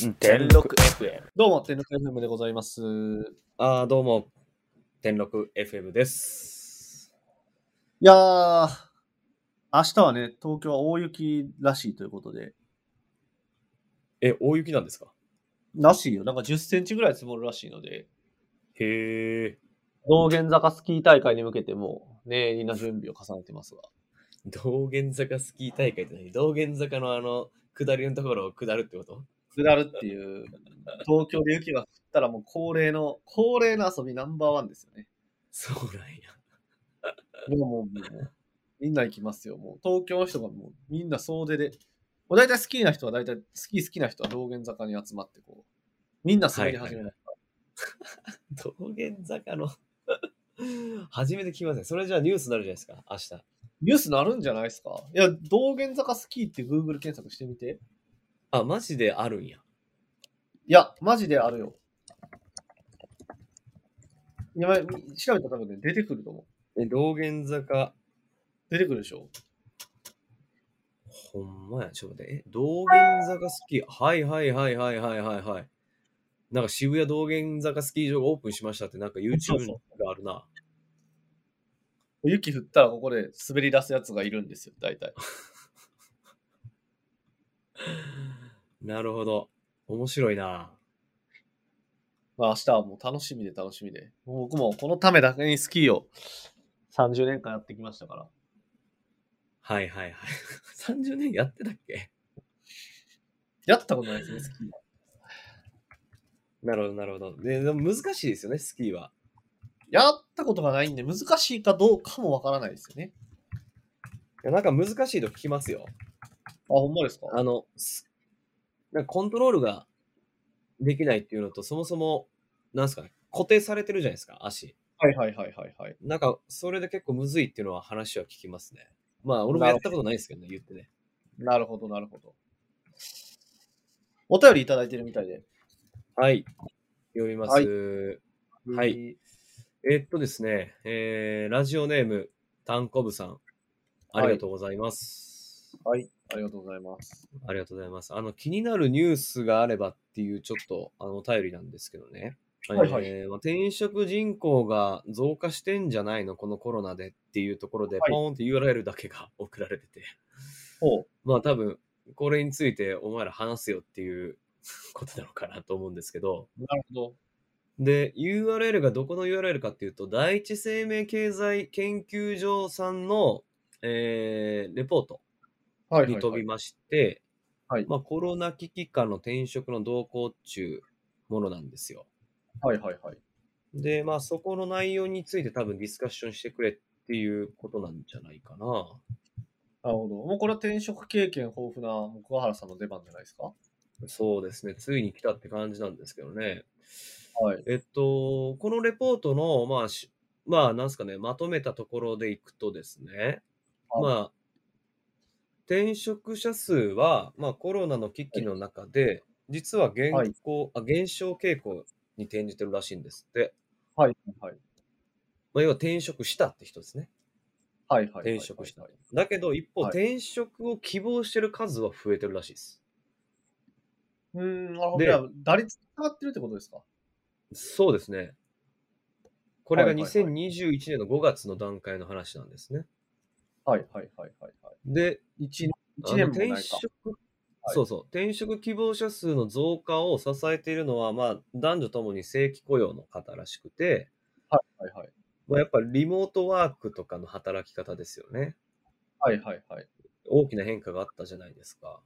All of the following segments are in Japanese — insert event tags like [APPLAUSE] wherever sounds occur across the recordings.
天禄 FM。どうも、天禄 FM でございます。あーどうも、天禄 FM です。いやー、明日はね、東京は大雪らしいということで、え、大雪なんですか？らしいよ。なんか10センチぐらい積もるらしいので、へえ。道玄坂スキー大会に向けても、念入りな準備を重ねてますが。道玄坂スキー大会って何？道玄坂のあの、下りのところを下るってこと？下るっていう、東京で雪が降ったらもう恒例の、恒例の遊びナンバーワンですよね。そうなんや。でももう、もうみんな行きますよ。もう東京の人がもうみんな総出で、もう大体好きな人は大体、スキー好きな人は道玄坂に集まってこう、みんな滑り始めました。道玄坂の [LAUGHS] 初めて聞きますね。それじゃあニュースになるじゃないですか、明日。ニュースなるんじゃないですか？いや、道玄坂スキーって Google 検索してみて。あ、マジであるんや。いや、マジであるよ。いや、調べたら多分ね、出てくると思う。え、道玄坂、出てくるでしょほんまや、ちょっと待って。え、道玄坂スキー、はいはいはいはいはいはいはい。なんか渋谷道玄坂スキー場がオープンしましたって、なんか YouTube があるな。雪降ったらここで滑り出すやつがいるんですよ、大体。[LAUGHS] なるほど。面白いな。まあ明日はもう楽しみで楽しみで。もう僕もこのためだけにスキーを30年間やってきましたから。はいはいはい。[LAUGHS] 30年やってたっけ？やったことないですね、スキー。なるほどなるほど。ででも難しいですよね、スキーは。やったことがないんで難しいかどうかもわからないですよね。いやなんか難しいと聞きますよ。あ、ほんまですか？あの、すなんかコントロールができないっていうのと、そもそも、なんすかね、固定されてるじゃないですか、足。はいはいはいはいはい。なんか、それで結構むずいっていうのは話は聞きますね。まあ、俺もやったことないですけどね、言ってね。なるほどなるほど。お便りいただいてるみたいで。はい。読みます。はいはい。えっとですね、えー、ラジオネーム、たんこぶさん。ありがとうございます。はい。ありがとうございます。ありがとうございます。あの、気になるニュースがあればっていう、ちょっと、あの、お便りなんですけどね。はいはいえーまあ、転職人口が増加してんじゃないの？このコロナでっていうところで、はいポーンって URL だけが [LAUGHS] 送られてて。ほう。まあ多分、これについてお前ら話すよっていうことなのかなと思うんですけど。なるほど。で、URL がどこの URL かっていうと、第一生命経済研究所さんの、えーレポートはいはい、に飛びまして、はいまあ、コロナ危機下の転職の動向っていうものなんですよ。はいはいはい。で、まあ、そこの内容について多分ディスカッションしてくれっていうことなんじゃないかな。なるほど。もうこれは転職経験豊富なもう桑原さんの出番じゃないですか？そうですね。ついに来たって感じなんですけどね。はい。えっと、このレポートの、まあ、しまあ、なんすかね、まとめたところでいくとですね、はいまあ、転職者数は、まあ、コロナの危機の中で、実は減はい少、あ減少傾向に転じてるらしいんですって。はいはい。まあ、要は転職したって人ですね。はいはいはい。転職したはい。だけど、一方、はい転職を希望してる数は増えてるらしいです。うーん、なるほど。でじゃあ打率上がってるってことですか？そうですね。これがはいはいはい2021年の5月の段階の話なんですね。はいはいはいはいはい。で、一年一あの年もないか。転職、はいそうそう、転職希望者数の増加を支えているのは、まあ、男女ともに正規雇用の方らしくて、はいはいはい。まあ、やっぱリモートワークとかの働き方ですよね。はいはいはい。大きな変化があったじゃないですか。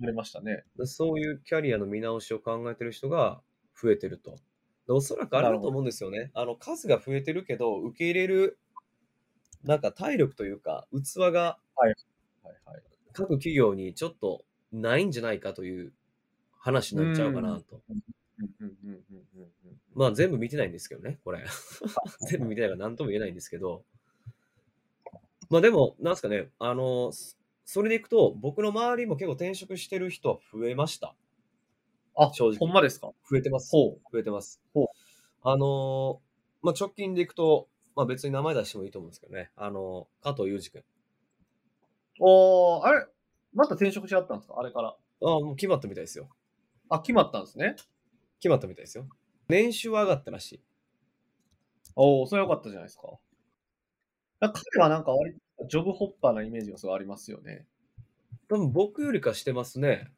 やりましたね。でそういうキャリアの見直しを考えてる人が増えてると。でおそらくあれだと思うんですよね。あの数が増えてるけど、受け入れる、なんか体力というか、器がはいはい。各企業にちょっとないんじゃないかという話になっちゃうかなと。まあ全部見てないんですけどね、これ。[LAUGHS] 全部見てないから何とも言えないんですけど。まあでも、なんすかね、あの、そそれでいくと、僕の周りも結構転職してる人は増えました。あ、正直ほんまですか？増えてます。ほ増えてます。ほうあのまあ直近でいくと、まあ別に名前出してもいいと思うんですけどね。あの、加藤裕二君。う。おー、あれまた転職しちゃったんですか？あれから。ああ、もう決まったみたいですよ。あ、決まったんですね。決まったみたいですよ。年収は上がったらしい。おお、それは良かったじゃないですか。だ彼はなんか割とジョブホッパーなイメージがすごいありますよね。多分僕よりかしてますね。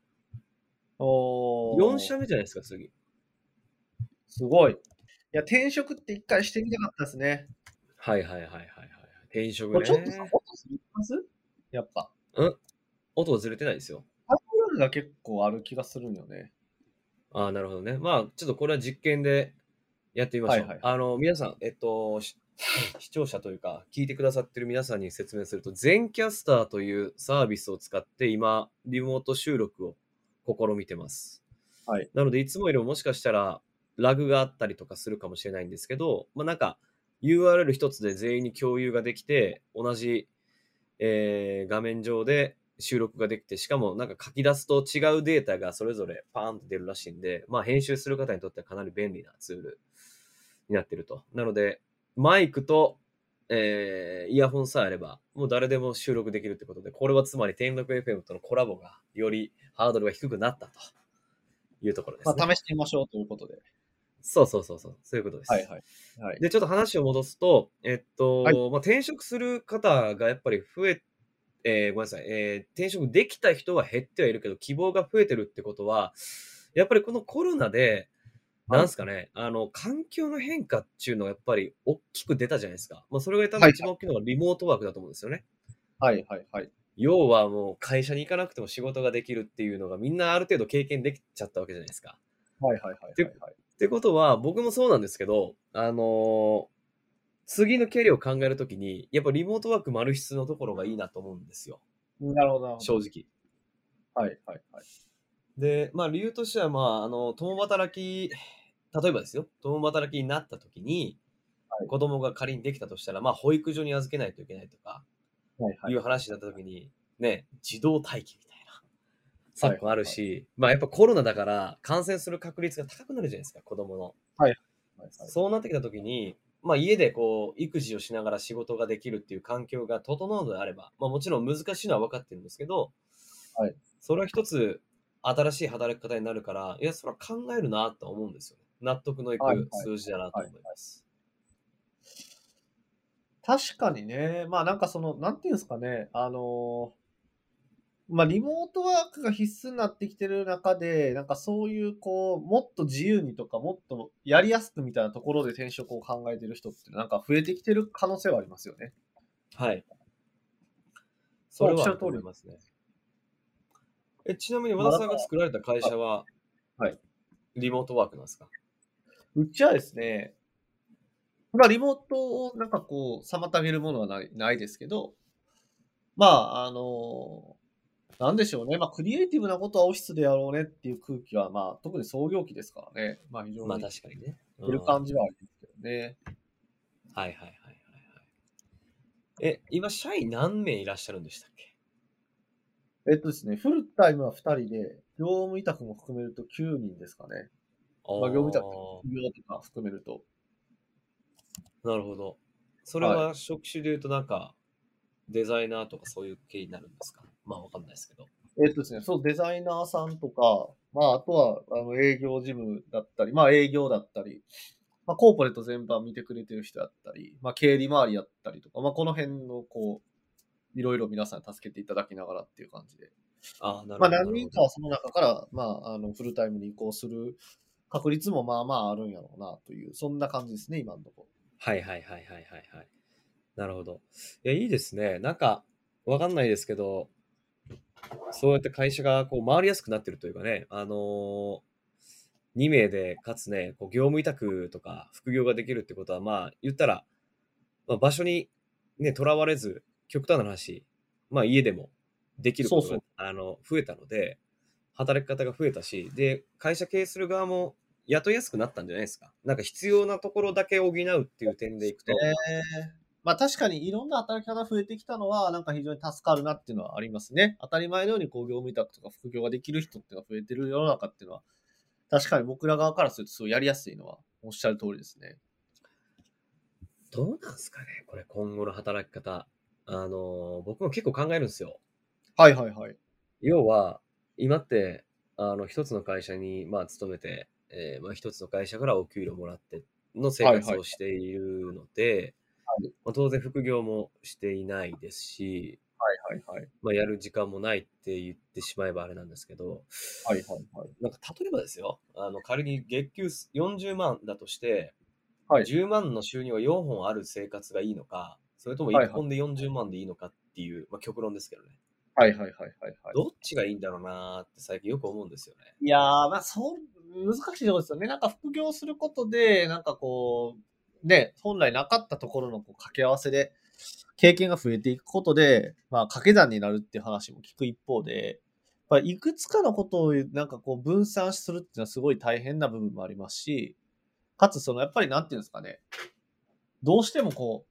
おお。4社目じゃないですか、次。すごい。いや、転職って一回してみたかったですね。はいはいはいはいはい。転職ねこれち。ょっとさ、音すぎます？やっぱ。音がずれてないですよ。パトロールが結構ある気がするんよね。ああ、なるほどね。まあ、ちょっとこれは実験でやってみましょう。はいはいあの、皆さん、えっと、し [LAUGHS] 視聴者というか、聞いてくださってる皆さんに説明すると、全キャスターというサービスを使って、今、リモート収録を試みてます。はい。なので、いつもよりももしかしたら、ラグがあったりとかするかもしれないんですけど、まあ、なんか、URL 一つで全員に共有ができて、同じ、えー画面上で収録ができて、しかもなんか書き出すと違うデータがそれぞれパーンと出るらしいんで、まあ編集する方にとってはかなり便利なツールになってると。なので、マイクと、えーイヤホンさえあれば、もう誰でも収録できるってことで、これはつまり天禄 FM とのコラボがよりハードルが低くなったというところです、ね。まあ、試してみましょうということで。そうそうそうそう、そういうことです。はいはい。はい。で、ちょっと話を戻すと、えっと、はいまあ、転職する方がやっぱり増え、えーごめんなさい、えー転職できた人は減ってはいるけど、希望が増えてるってことは、やっぱりこのコロナで、はいなんすかね、あの、環境の変化っていうのがやっぱり大きく出たじゃないですか。まあ、それが多はい分一番大きいのがリモートワークだと思うんですよね。はいはいはい。要はもう会社に行かなくても仕事ができるっていうのがみんなある程度経験できちゃったわけじゃないですか。はいはいはいはいはい。ってことは、僕もそうなんですけど、あのー次のキャリアを考えるときに、やっぱリモートワーク丸質のところがいいなと思うんですよ、なるほど。正直。はいはいはい。で、まあ理由としては、まあ、あの、共働き、例えばですよ、共働きになったときに、はい子供が仮にできたとしたら、まあ保育所に預けないといけないとか、はいはいいう話になったときに、ね、自動待機み昨今あるし、まあやっぱコロナだから感染する確率が高くなるじゃないですか、子供の。はい。はいそうなってきたときに、まあ、家でこう育児をしながら仕事ができるっていう環境が整うのであれば、まあ、もちろん難しいのは分かってるんですけど、はい。それは一つ新しい働き方になるから、いや、それは考えるなと思うんですよね。納得のいはいはいく数字だなと思います。確かにね、まあなんかその、なんていうんですかね、あのーまあリモートワークが必須になってきてる中で、なんかそういうこう、もっと自由にとか、もっとやりやすくみたいなところで転職を考えてる人ってなんか増えてきてる可能性はありますよね。はい。それはおっしゃりますね。えちなみに和田さんが作られた会社は、はいリモートワークなんですか？うちはですね、まあリモートをなんかこう、妨げるものはないないですけど、まあ、あのなんでしょうね。まあ、クリエイティブなことはオフィスでやろうねっていう空気は、まあ、特に創業期ですからね。まあ、非常まあに確かにね。出る感じはありますけどね。はいはいはいはいはい。え、今、社員何名いらっしゃるんでしたっけ？えっとですね、フルタイムは2人で、業務委託も含めると9人ですかね。まあ、業務委託とか含めると。なるほど。それは職種で言うとなんか、デザイナーとかそういう系になるんですか？まあわかんないですけど。えっとですね、そう、デザイナーさんとか、まあ、あとは、あの、営業事務だったり、まあ、営業だったり、まあ、コーポレート全般見てくれてる人だったり、まあ、経理回りやったりとか、まあ、この辺の、こう、いろいろ皆さんに助けていただきながらっていう感じで。ああ、なるほど。まあ、何人かはその中から、まあ、あの、フルタイムに移行する確率もまあまああるんやろうなという、そんな感じですね、今のところ。はいはいはいはいはいはい。なるほど。いや、いいですね。なんか、わかんないですけど、そうやって会社がこう回りやすくなってるというかね、あのー、2名で、かつね、こう業務委託とか副業ができるってことは、まあ、言ったら、まあ、場所にね、とらわれず、極端な話、まあ、家でもできることがそうあの増えたので、働き方が増えたし、で、会社経営する側も雇いやすくなったんじゃないですか。なんか必要なところだけ補うっていう点でいくと、まあ確かにいろんな働き方増えてきたのは、なんか非常に助かるなっていうのはありますね。当たり前のようにこう業務委託とか副業ができる人っていうのが増えてる世の中っていうのは、確かに僕ら側からするとすごいやりやすいのはおっしゃる通りですね。どうなんすかね、これ今後の働き方。あのー僕も結構考えるんですよ。はいはいはい。要は、今って、あの、一つの会社に、まあ、勤めて、えーまあ、一つの会社からお給料もらっての生活をしているので、はいまあ、当然副業もしていないですし、はいはいはい。まあ、やる時間もないって言ってしまえばあれなんですけど、はいはいはい。なんか例えばですよ、あの仮に月給40万だとして、はい10万の収入が4本ある生活がいいのか、それとも1はいはい本で40万でいいのかっていう、まあ、極論ですけどね。はいはいはいはいはい。どっちがいいんだろうなーって最近よく思うんですよね。いやー、まあ、そう、難しいところですよね。なんか副業することで、なんかこう、ね、本来なかったところのこう掛け合わせで、経験が増えていくことで、まあ、掛け算になるっていう話も聞く一方で、やっぱいくつかのことをなんかこう分散するっていうのはすごい大変な部分もありますし、かつそのやっぱりなんていうんですかね、どうしてもこう、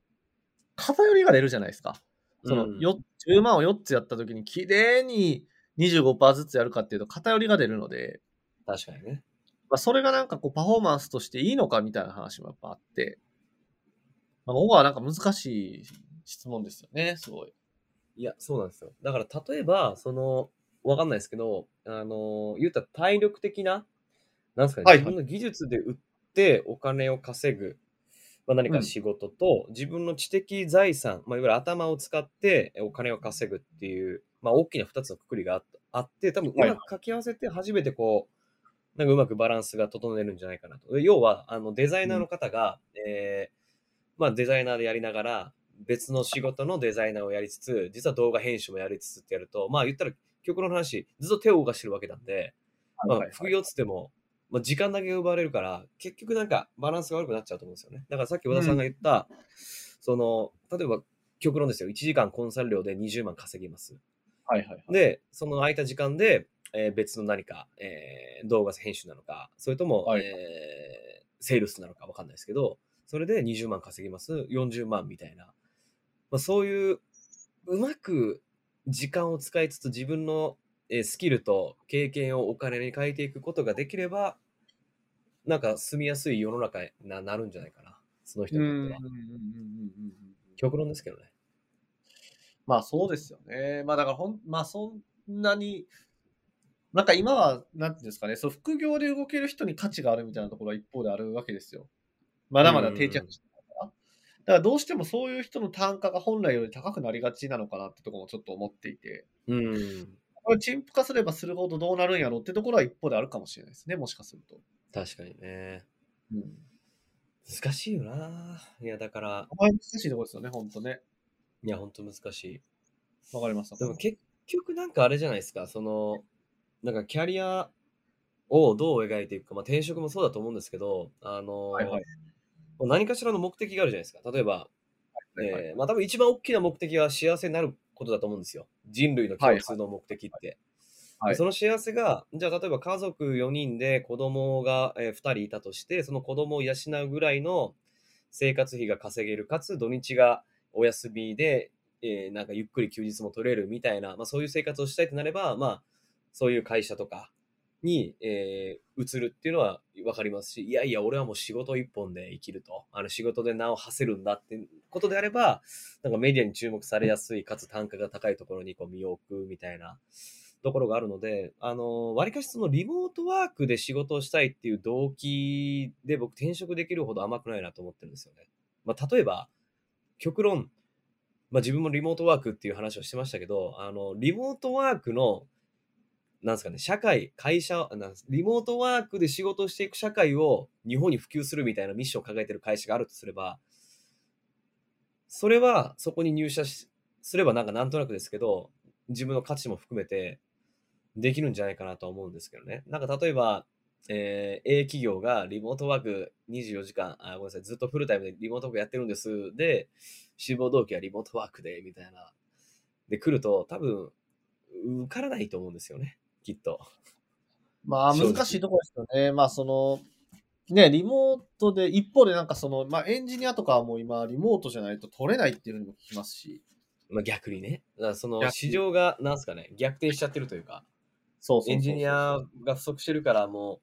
偏りが出るじゃないですか。そのうんよ10万を4つやった時に綺麗に25%ずつやるかっていうと偏りが出るので、確かにね。まあ、それがなんかこうパフォーマンスとしていいのかみたいな話もやっぱあって、まあ、ここはなんか難しい質問ですよね、すごい。いや、そうなんですよ。だから例えば、その、わかんないですけど、あの、言ったら体力的な、なんですかね、はいはい自分の技術で売ってお金を稼ぐ、まあ、何か仕事と、自分の知的財産、まあ、いわゆる頭を使ってお金を稼ぐっていう、まあ、大きな2つのくくりがあって、多分うはいまく掛け合わせて初めてこう、なんかうまくバランスが整えるんじゃないかなと。要は、あのデザイナーの方が、えーまあ、デザイナーでやりながら、別の仕事のデザイナーをやりつつ、実は動画編集もやりつつってやると、まあ言ったら極論の話、ずっと手を動かしてるわけなんで、まあ副業っつっても、まあ、時間だけ奪われるから、結局なんかバランスが悪くなっちゃうと思うんですよね。だからさっき和田さんが言った、その、例えば極論ですよ、1時間コンサル料で20万稼ぎます。はいはいはい。で、その空いた時間で、えー別の何か、えー動画編集なのか、それとも、はいえーセールスなのかわかんないですけど、それで20万稼ぎます、40万みたいな。まあ、そういう、うまく時間を使いつつ自分のえースキルと経験をお金に変えていくことができれば、なんか住みやすい世の中にななるんじゃないかな。その人うにとっては。極論ですけどね。まあそうですよね。まあだからほん、まあそんなに、なんか今は、なんていうんですかね、そう副業で動ける人に価値があるみたいなところは一方であるわけですよ。まだまだ定着してないから。だからどうしてもそういう人の単価が本来より高くなりがちなのかなってところもちょっと思っていて、うん。これ陳腐化すればするほどどうなるんやろってところは一方であるかもしれないですね、もしかすると。確かにね。うん。難しいよな。いや、だから、難しいところですよね、ほんとね。いや、ほんと難しい。わかりました。でも結局なんかあれじゃないですか、その、なんかキャリアをどう描いていくか、まあ転職もそうだと思うんですけど、あの、はいはい何かしらの目的があるじゃないですか。例えば、はいはいえーまあ多分一番大きな目的は幸せになることだと思うんですよ。人類の共通の目的って。はいその幸せが、じゃあ例えば家族4人で子供が、え2人いたとして、その子供を養うぐらいの生活費が稼げる、かつ土日がお休みで、えーなんかゆっくり休日も取れるみたいな、まあ、そういう生活をしたいとなれば、まあ、そういう会社とかに、えー移るっていうのは分かりますし、いやいや、俺はもう仕事一本で生きると、あの仕事で名を馳せるんだってことであれば、なんかメディアに注目されやすい、かつ単価が高いところにこう身を置くみたいなところがあるので、あの、割かしそのリモートワークで仕事をしたいっていう動機で僕転職できるほど甘くないなと思ってるんですよね。まあ、例えば、極論、まあ、自分もリモートワークっていう話をしてましたけど、あの、リモートワークの、なんですかね、社会、会社、なんリモートワークで仕事していく社会を日本に普及するみたいなミッションを抱えてる会社があるとすれば、それはそこに入社しすればなんかなんとなくですけど、自分の価値も含めてできるんじゃないかなと思うんですけどね。なんか例えば、えー A 企業がリモートワーク24時間、あ、ごめんなさい、ずっとフルタイムでリモートワークやってるんです。で、志望動機はリモートワークで、みたいな。で、来ると多分、受からないと思うんですよね。きっと。まあ難しいところですよね。まあその、ね、リモートで、一方でなんかその、まあエンジニアとかはもう今リモートじゃないと取れないっていうふうにも聞きますし。まあ逆にね。だからその市場が、なんすかね、逆転しちゃってるというか、そうそうエンジニアが不足してるからも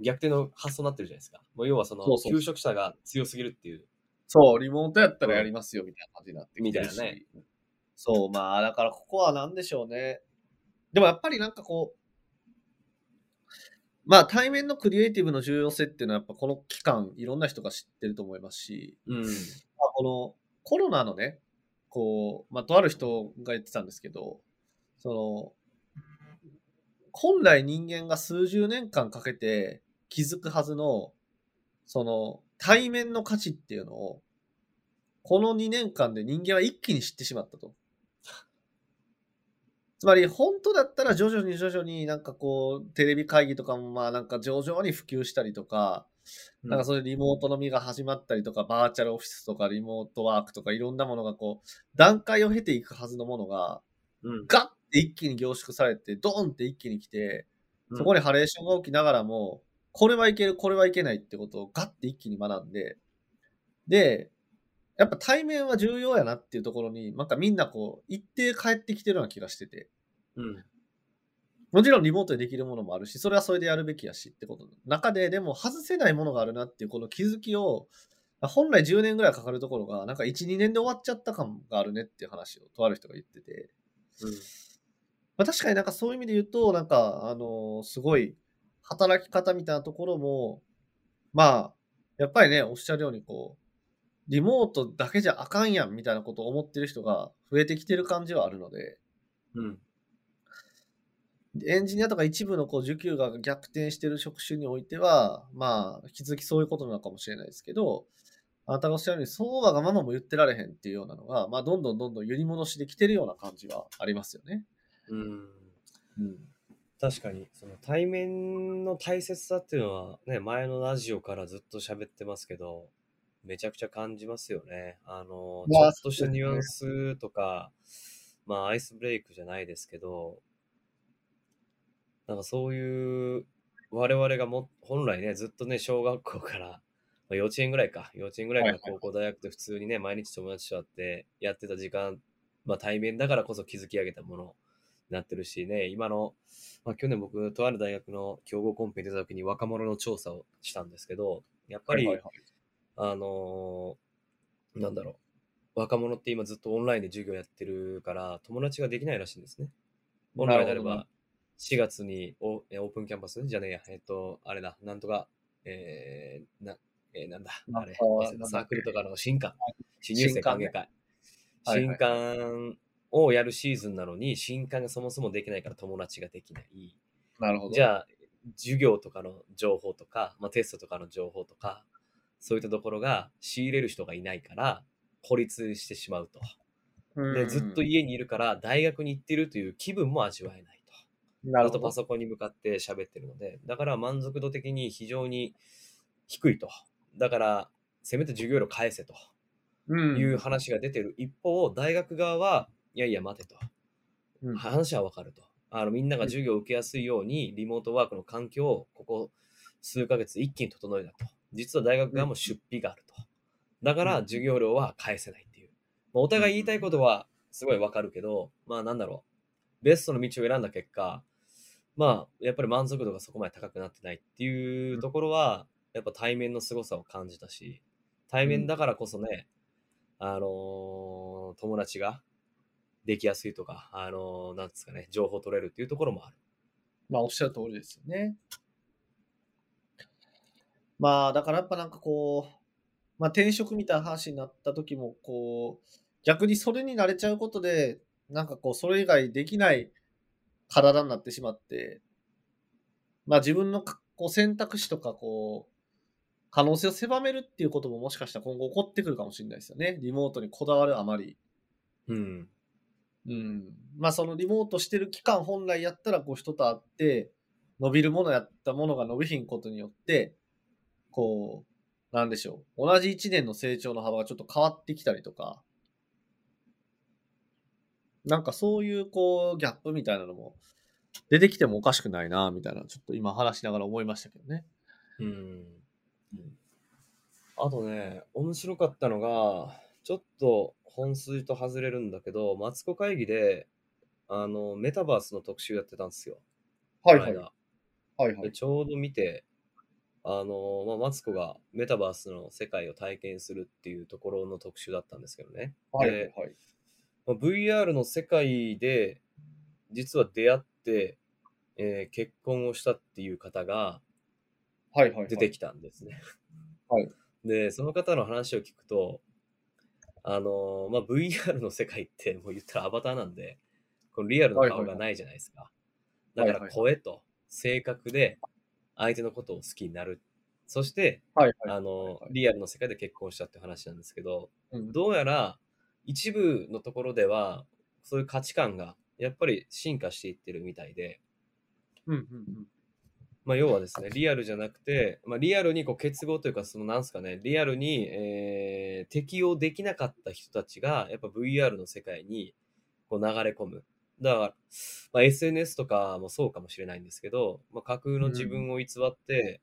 う逆転の発想になってるじゃないですか。もう要はその求職者が強すぎるっていう。そう、リモートやったらやりますよみたいな感じになって。みたいなねそう、まあだからここは何でしょうね。でもやっぱりなんかこう、まあ対面のクリエイティブの重要性っていうのはやっぱこの期間いろんな人が知ってると思いますし、うん。まあ、このコロナのね、こう、まあとある人が言ってたんですけど、その、本来人間が数十年間かけて気づくはずの、その対面の価値っていうのを、この2年間で人間は一気に知ってしまったと。つまり本当だったら徐々に徐々になんかこうテレビ会議とかもまあなんか徐々に普及したりとか、なんかそういうリモート飲みが始まったりとか、バーチャルオフィスとかリモートワークとかいろんなものがこう段階を経ていくはずのものが、うん。ガッて一気に凝縮されて、ドーンって一気に来て、そこに、にハレーションが起きながらも、これはいける、これはいけないってことをガッて一気に学んで、で、やっぱ対面は重要やなっていうところに、なんかみんなこう、一定帰ってきてるような気がしてて、うん。もちろんリモートでできるものもあるし、それはそれでやるべきやしってことの中で、でも外せないものがあるなっていうこの気づきを、本来10年ぐらいかかるところが、なんか1、2年で終わっちゃった感があるねっていう話をとある人が言ってて、まあ、確かになんかそういう意味で言うと、なんか、あのーすごい働き方みたいなところも、まあ、やっぱりね、おっしゃるようにこう、リモートだけじゃあかんやんみたいなことを思ってる人が増えてきてる感じはあるので、うん。エンジニアとか一部のこう需給が逆転してる職種においては、まあ、引き続きそういうことなのかもしれないですけど、あなたがおっしゃるように、そうはがままも言ってられへんっていうようなのが、まあ、どんどんどんどん揺り戻しできてるような感じはありますよね。うん。うん。確かに、その対面の大切さっていうのはね、前のラジオからずっと喋ってますけど、めちゃくちゃ感じますよね。あの、ちまあょっとしたニュアンスとか、まあアイスブレイクじゃないですけど、なんかそういう我々がも本来ね、ずっとね、小学校から、まあ、幼稚園ぐらいか、幼稚園ぐらいから高校、大学で普通にね、毎日友達と会ってやってた時間、まあ対面だからこそ築き上げたものになってるしね、今の、まあ去年僕、とある大学の競合コンペに出た時に若者の調査をしたんですけど、やっぱり、はいはいはい。あのーなんだろう、若者って今ずっとオンラインで授業やってるから、友達ができないらしいんですね。本来であれば、4月にオえオープンキャンパス？じゃねえや、えっと、あれだ、なんとか、えー、な、えーなんだ、あれサークルとかの新刊、新入生歓迎会。新刊をやるシーズンなのに、新刊がそもそもできないから友達ができない。なるほど。じゃあ、授業とかの情報とか、まあ、テストとかの情報とか、そういったところが仕入れる人がいないから、孤立してしまうと。うん。で、ずっと家にいるから、大学に行ってるという気分も味わえないずっとパ。ソコンに向かって喋ってるので、だから満足度的に非常に低いと。だから、せめて授業料返せとうんいう話が出てる一方、大学側は、いやいや待てと。うん話はわかると。あのみんなが授業を受けやすいように、リモートワークの環境をここ数ヶ月一気に整えたと。実は大学側も出費があると。だからうん授業料は返せないっていう。まあお互い言いたいことはすごいわかるけど、まあなんだろう。ベストの道を選んだ結果、まあやっぱり満足度がそこまで高くなってないっていうところは、やっぱ対面の凄さを感じたし、対面だからこそね、あのー友達ができやすいとか、あのーなんですかね、情報取れるっていうところもある。まあ、おっしゃる通りですよね。まあ、だからやっぱなんかこう、まあ、転職みたいな話になった時も、こう、逆にそれに慣れちゃうことで、なんかこう、それ以外できない体になってしまって、まあ自分のかこう選択肢とか、こう、可能性を狭めるっていうことももしかしたら今後起こってくるかもしれないですよね。リモートにこだわるあまり。うん。うん。まあそのリモートしてる期間本来やったらこう人と会って伸びるものやったものが伸びひんことによって、こう、なんでしょう。同じ1年の成長の幅がちょっと変わってきたりとか、なんかそういうこうギャップみたいなのも出てきてもおかしくないな、みたいな、ちょっと今話しながら思いましたけどね。うん。あとね、面白かったのが、ちょっと本筋と外れるんだけど、マツコ会議で、あの、メタバースの特集やってたんですよ。はいこの間はいはい。でちょうど見て、あの、まあ、マツコがメタバースの世界を体験するっていうところの特集だったんですけどね。はいではい。まあ VR の世界で実は出会ってえー結婚をしたっていう方がはいはい、はい。出てきたんですね。はいで、その方の話を聞くと、あのーまあ、VR の世界ってもう言ったらアバターなんで、このリアルの顔がないじゃないですか。だからはいはいはい声と性格で相手のことを好きになる。そして、はいはい。あのはいはいリアルの世界で結婚したって話なんですけど、うんどうやら一部のところでは、そういう価値観がやっぱり進化していってるみたいで、うんうんうん。まあ、要はですね、リアルじゃなくて、まあ、リアルにこう結合というか、そのなんすかね、リアルに、えー適用できなかった人たちが、やっぱ VR の世界にこう流れ込む。だから、まあ、SNS とかもそうかもしれないんですけど、まあ、架空の自分を偽って、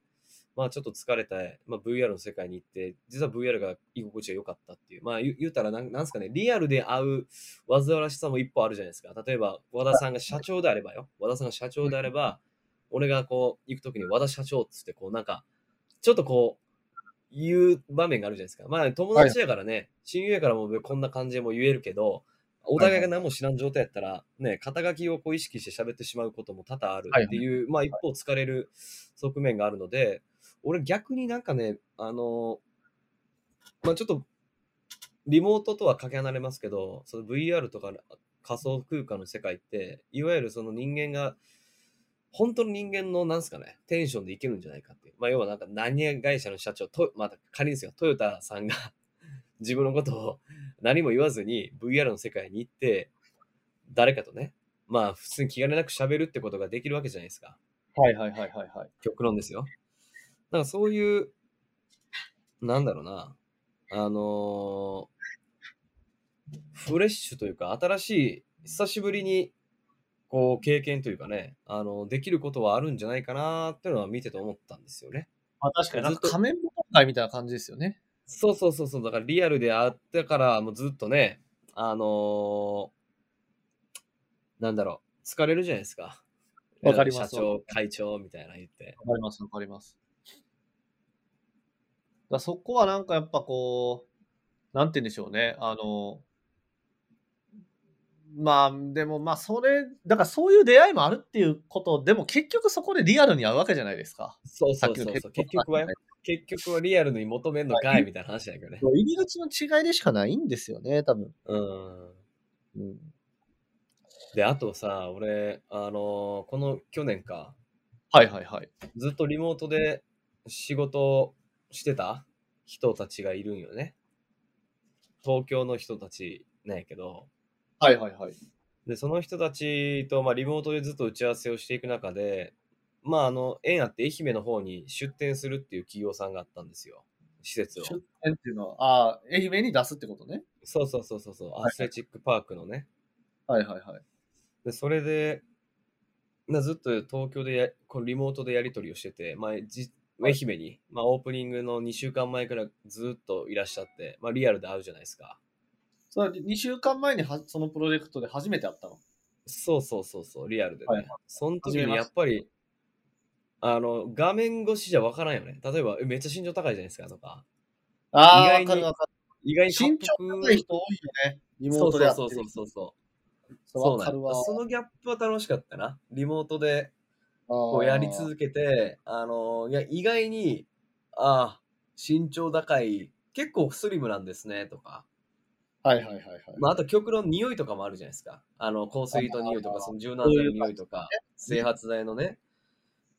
まあちょっと疲れた、まあ、VR の世界に行って、実は VR が居心地が良かったっていう。まあ言言うたらなん、なんすかね、リアルで会う煩わしさも一歩あるじゃないですか。例えば、和田さんが社長であればよ。和田さんが社長であれば、俺がこう、行くときに和田社長っつって、こうなんか、ちょっとこう、言う場面があるじゃないですか。まあ友達やからね、親友やからもうこんな感じでも言えるけど、お互いが何も知らん状態やったら、ね、肩書きをこう意識して喋ってしまうことも多々あるっていう、まあ一方疲れる側面があるので、俺逆になんかね、あのまあちょっと、リモートとはかけ離れますけど、その VR とか仮想空間の世界って、いわゆるその人間が、本当の人間のなんすかね、テンションでいけるんじゃないかっていう。まあ要はなんか何会社の社長、とまた仮にですよ、トヨタさんが [LAUGHS] 自分のことを何も言わずに VR の世界に行って、誰かとね、まあ普通に気兼ねなく喋るってことができるわけじゃないですか。はいはいはいはいはい。極論ですよ。なんかそういう、なんだろうな、あのーフレッシュというか、新しい、久しぶりに、こう、経験というかね、あの、できることはあるんじゃないかなっていうのは見てて思ったんですよね。まあ確かになんか仮面舞会みたいな感じですよね。そうそうそうそう、だからリアルで会ってから、もうずっとね、あのーなんだろう、疲れるじゃないですか。わかります社長、会長みたいな言って。わかりますわかります。だそこはなんかやっぱこう、なんて言うんでしょうね。あの、まあでもまあそれ、だからそういう出会いもあるっていうことでも結局そこでリアルに会うわけじゃないですか。そうそうそうそう。結局はよ、結局はリアルに求めんのかいみたいな話だけどね。入り口の違いでしかないんですよね、多分。うん。うん、で、あとさ、俺、あのーこの去年か、はいはいはい。ずっとリモートで仕事してた？人たちがいるんよね。東京の人たちなんやけど、はいはいはい。で、その人たちと、まあ、リモートでずっと打ち合わせをしていく中で、まあ、あの、縁あって愛媛の方に出店するっていう企業さんがあったんですよ。施設を。出店っていうのは、ああ、愛媛に出すってことね？そうそうそうそうそう、はいアスレチックパークのね。はいはいはい。で、それで、なずっと東京でやこのリモートでやり取りをしてて、まあ、じ愛媛に、まあ、オープニングの2週間前くらいずっといらっしゃって、まあ、リアルで会うじゃないですか。それ2週間前にはそのプロジェクトで初めて会ったの？そうそうそうそう、リアルでね。はいその時にやっぱり、あの、画面越しじゃわからんよね。例えば、えめっちゃ身長高いじゃないですかとか、ああ、意外にわかるわかる。意外に身長高い人多いよね。リモートでやってるそうそうそうそうそう。そうそのギャップは楽しかったな。リモートでここうやり続けて、あのいや意外に、ああ、身長高い、結構スリムなんですねとか、はいはいはいはい。まあ、あと極論匂いとかもあるじゃないですか。あの香水と匂いとか、その柔軟剤の匂いとか、整髪剤のね、はいはい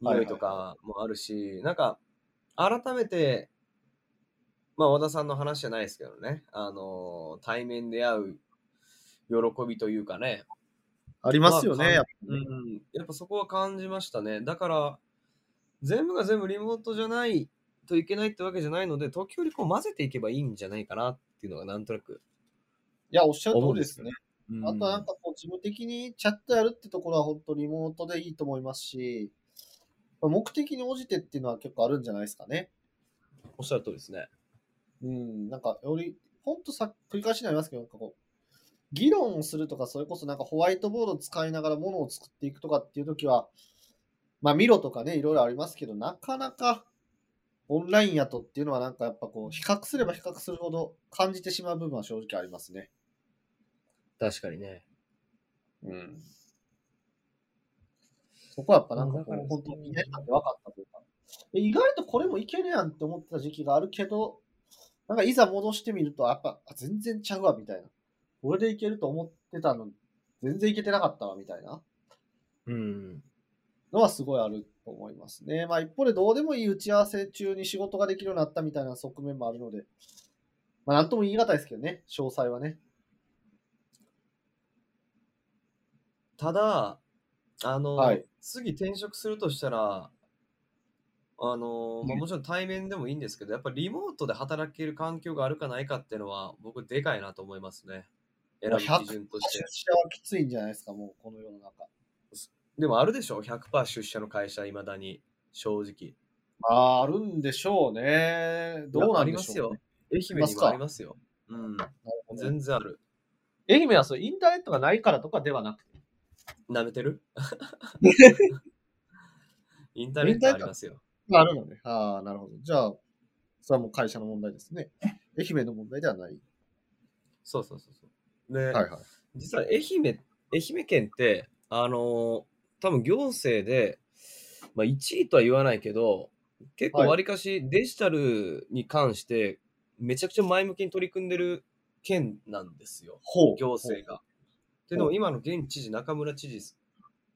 匂いとかもあるし、なんか、改めて、まあ、和田さんの話じゃないですけどね、あの対面で会う喜びというかね、ありますよね。うん、やっぱそこは感じましたね。だから、全部が全部リモートじゃないといけないってわけじゃないので、時折こう混ぜていけばいいんじゃないかなっていうのがなんとなくいや、おっしゃる通りですね。うんあとはなんかこう、事務的にチャットやるってところは本当リモートでいいと思いますし、目的に応じてっていうのは結構あるんじゃないですかね。おっしゃる通りですね。うん、なんかより、本当さ、繰り返しになりますけど、なんかこう、議論をするとか、それこそなんかホワイトボードを使いながらものを作っていくとかっていうときは、まあ、ミロとかね、いろいろありますけど、なかなかオンラインやとっていうのはなんかやっぱこう、比較すれば比較するほど感じてしまう部分は正直ありますね。確かにね。うん。そこはやっぱなんかこう、本当に意外なんで分かったというか。で意外とこれもいけるやんって思ってた時期があるけど、なんかいざ戻してみると、やっぱあ全然ちゃうわ、みたいな。これでいけると思ってたのに、全然いけてなかったわ、みたいなうん。のはすごいあると思いますね。まあ一方でどうでもいい打ち合わせ中に仕事ができるようになったみたいな側面もあるので、まあなんとも言い難いですけどね、詳細はね。ただ、あの、はい次転職するとしたら、あの、まあ、もちろん対面でもいいんですけど、やっぱりリモートで働ける環境があるかないかっていうのは、僕、でかいなと思いますね。選ぶ基準として出。社はきついんじゃないですか、もうこの世の中。でもあるでしょ ?100% 出社の会社、いまだに、正直。まあ、あるんでしょうね。どうなんでしょう、ね。愛媛にもありますよ。うん。全然ある。愛媛はそうインターネットがないからとかではなくて。舐めてる？[LAUGHS] インターネットありますよ。あるのね。ああ、なるほど。じゃあ、それはもう会社の問題ですね。愛媛の問題ではない。そうそうそうそう。で、はいはい。実は愛媛、愛媛県って、あのー多分行政で、まあ、1位とは言わないけど、結構はい。わりかしデジタルに関してめちゃくちゃ前向きに取り組んでる県なんですよ、ほう。行政が。っていう。のも今の現知事、中村知事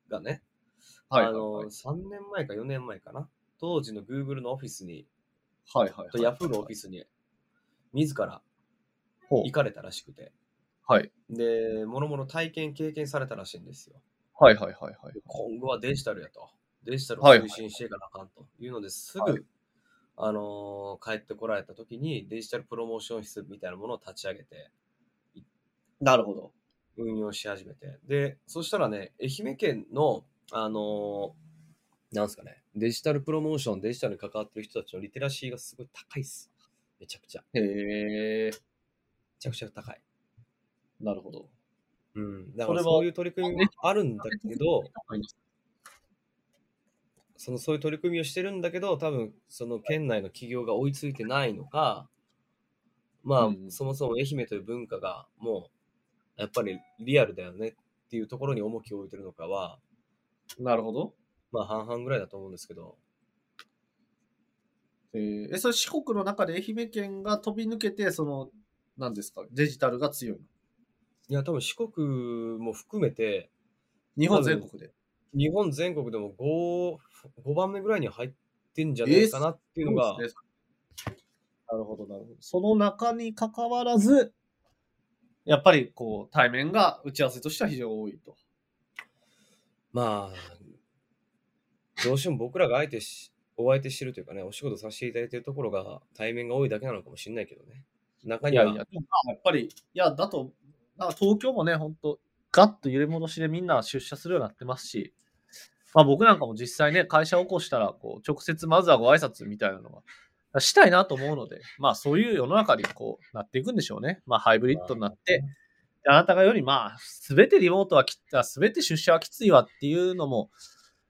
がね、はいはいあのはい。3年前か4年前かな、当時の Google のオフィスに、はいはいと Yahoo のオフィスに、自ら行かれたらしくて、はい。で、もろもろ体験、経験されたらしいんですよ。はいはいはいはい。今後はデジタルやと。デジタルをはい推進していかなあかんというのですぐ、はいあのー帰ってこられた時にデジタルプロモーション室みたいなものを立ち上げてなるほど。運用し始めてでそしたらね愛媛県のあのーなんすかねデジタルプロモーションデジタルに関わってる人たちのリテラシーがすごい高いっすめちゃくちゃへえ、めちゃくちゃ高いなるほど。うん。だからそういう取り組みもあるんだけどはいそのそういう取り組みをしてるんだけど、多分その県内の企業が追いついてないのか、まあ、うん。そもそも愛媛という文化がもうやっぱりリアルだよねっていうところに重きを置いてるのかは、なるほど。まあ半々ぐらいだと思うんですけど、えーえ、それ四国の中で愛媛県が飛び抜けて、その、何ですか、デジタルが強いの？いや、多分四国も含めて、日本全国で。日本全国でも 5, 5番目ぐらいに入ってんじゃないかなっていうのが、そうですねなるほど、なるほど。その中に関わらず、やっぱりこう、対面が打ち合わせとしては非常に多いと。まあ、どうしても僕らが相手し、お相手してるというかね、お仕事させていただいてるところが対面が多いだけなのかもしれないけどね。中には、いやいや、やっぱり、いや、だと、なんか東京もね、本当ガッと揺れ戻しでみんな出社するようになってますし、まあ僕なんかも実際ね、会社を起こしたら、こう、直接まずはご挨拶みたいなのが、したいなと思うので、まあそういう世の中にこう、なっていくんでしょうね。まあハイブリッドになって、あなたがよりまあ、すべてリモートはきすべて出社はきついわっていうのも、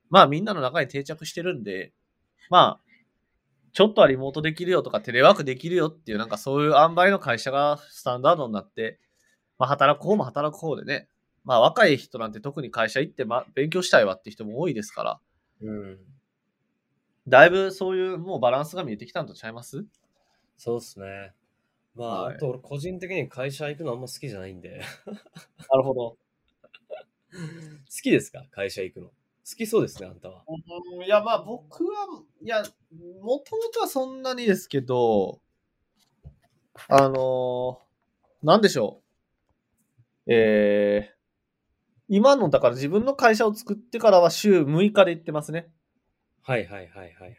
まあみんなの中に定着してるんで、まあ、ちょっとはリモートできるよとかテレワークできるよっていうなんかそういう塩梅の会社がスタンダードになって、まあ働く方も働く方でね、まあ若い人なんて特に会社行って、ま、勉強したいわって人も多いですから、うん、だいぶそういうもうバランスが見えてきたんとちゃいます？そうですね。まあ、はいあと俺個人的に会社行くのあんま好きじゃないんで。[LAUGHS] なるほど。好きですか？会社行くの。好きそうですね、あんたは。いやまあ僕は、いや、もともとはそんなにですけど、あのーなんでしょう。えー、今のだから自分の会社を作ってからは週6日で行ってますね。はいはいはいはい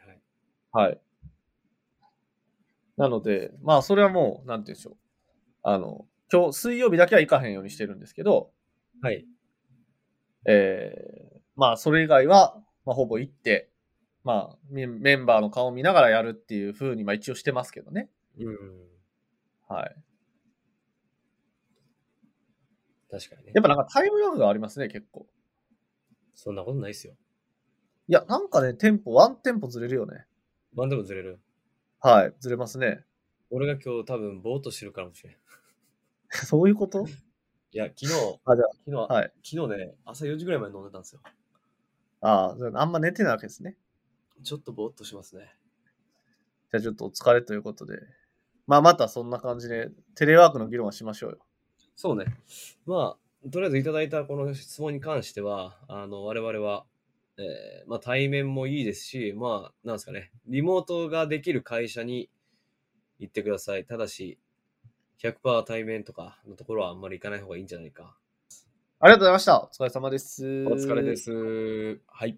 はい。はい。なので、まあ、それはもう、なんて言うんでしょう。あの、今日、水曜日だけは行かへんようにしてるんですけど、はい。えー、まあ、それ以外は、まあ、ほぼ行って、まあ、メンバーの顔を見ながらやるっていう風に、まあ、一応してますけどね。うん。はい。確かにねや。っぱなんかタイムラグがありますね、結構。そんなことないですよ。いや、なんかね、テンポ、ワンテンポずれるよね。まあでもずれる。はい、ずれますね。俺が今日多分ぼーっとしてるからもしれん。い [LAUGHS] そういうこと？や、昨日、あ、じゃ昨日、あ、はい。昨日ね、朝4時ぐらいまで飲んでたんですよ。ああ、あんま寝てないわけですね。ちょっとぼーっとしますね。じゃあちょっとお疲れということで。まあまたそんな感じで、テレワークの議論はしましょうよ。そうね。まあ、とりあえずいただいたこの質問に関しては、あの、我々は、えーまあ対面もいいですし、まあ、なんですかね、リモートができる会社に行ってください。ただし、100%対面とかのところはあんまり行かない方がいいんじゃないか。ありがとうございました。お疲れ様です。お疲れで。す。はい。